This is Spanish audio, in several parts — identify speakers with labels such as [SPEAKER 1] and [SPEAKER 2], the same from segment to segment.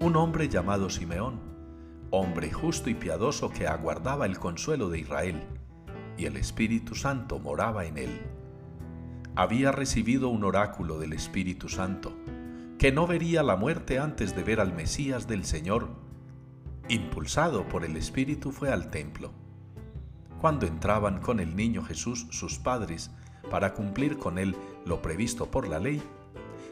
[SPEAKER 1] un hombre llamado Simeón, hombre justo y piadoso que aguardaba el consuelo de Israel, y el Espíritu Santo moraba en él. Había recibido un oráculo del Espíritu Santo, que no vería la muerte antes de ver al Mesías del Señor. Impulsado por el Espíritu fue al templo. Cuando entraban con el niño Jesús sus padres para cumplir con él lo previsto por la ley,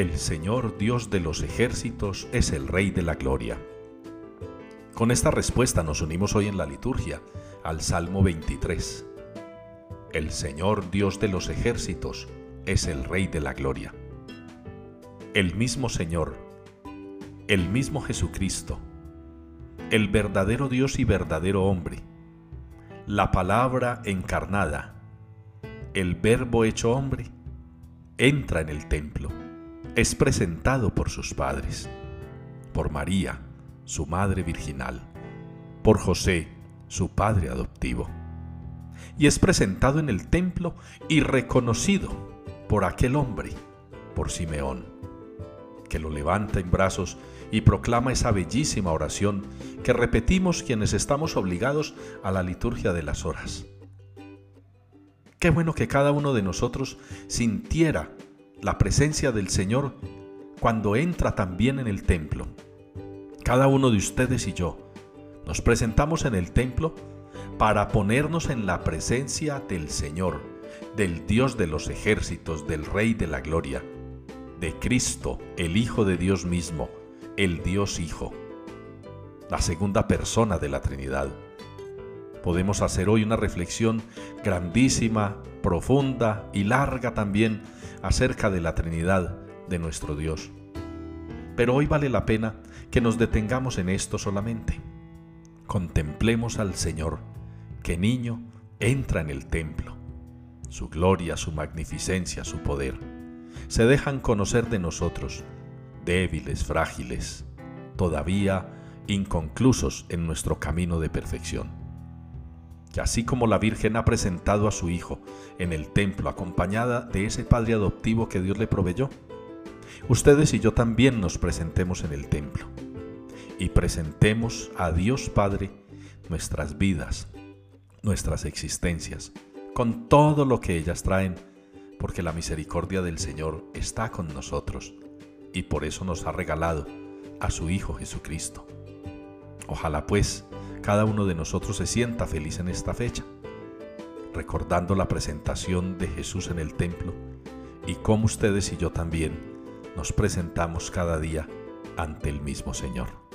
[SPEAKER 1] El Señor Dios de los ejércitos es el Rey de la Gloria. Con esta respuesta nos unimos hoy en la liturgia al Salmo 23. El Señor Dios de los ejércitos es el Rey de la Gloria. El mismo Señor, el mismo Jesucristo, el verdadero Dios y verdadero hombre, la palabra encarnada, el verbo hecho hombre, entra en el templo es presentado por sus padres, por María, su madre virginal, por José, su padre adoptivo, y es presentado en el templo y reconocido por aquel hombre, por Simeón, que lo levanta en brazos y proclama esa bellísima oración que repetimos quienes estamos obligados a la liturgia de las horas. Qué bueno que cada uno de nosotros sintiera la presencia del Señor cuando entra también en el templo. Cada uno de ustedes y yo nos presentamos en el templo para ponernos en la presencia del Señor, del Dios de los ejércitos, del Rey de la Gloria, de Cristo, el Hijo de Dios mismo, el Dios Hijo, la segunda persona de la Trinidad. Podemos hacer hoy una reflexión grandísima, profunda y larga también acerca de la Trinidad de nuestro Dios. Pero hoy vale la pena que nos detengamos en esto solamente. Contemplemos al Señor, que niño entra en el templo. Su gloria, su magnificencia, su poder, se dejan conocer de nosotros, débiles, frágiles, todavía inconclusos en nuestro camino de perfección así como la Virgen ha presentado a su Hijo en el templo acompañada de ese Padre adoptivo que Dios le proveyó, ustedes y yo también nos presentemos en el templo y presentemos a Dios Padre nuestras vidas, nuestras existencias, con todo lo que ellas traen, porque la misericordia del Señor está con nosotros y por eso nos ha regalado a su Hijo Jesucristo. Ojalá pues cada uno de nosotros se sienta feliz en esta fecha, recordando la presentación de Jesús en el templo y cómo ustedes y yo también nos presentamos cada día ante el mismo Señor.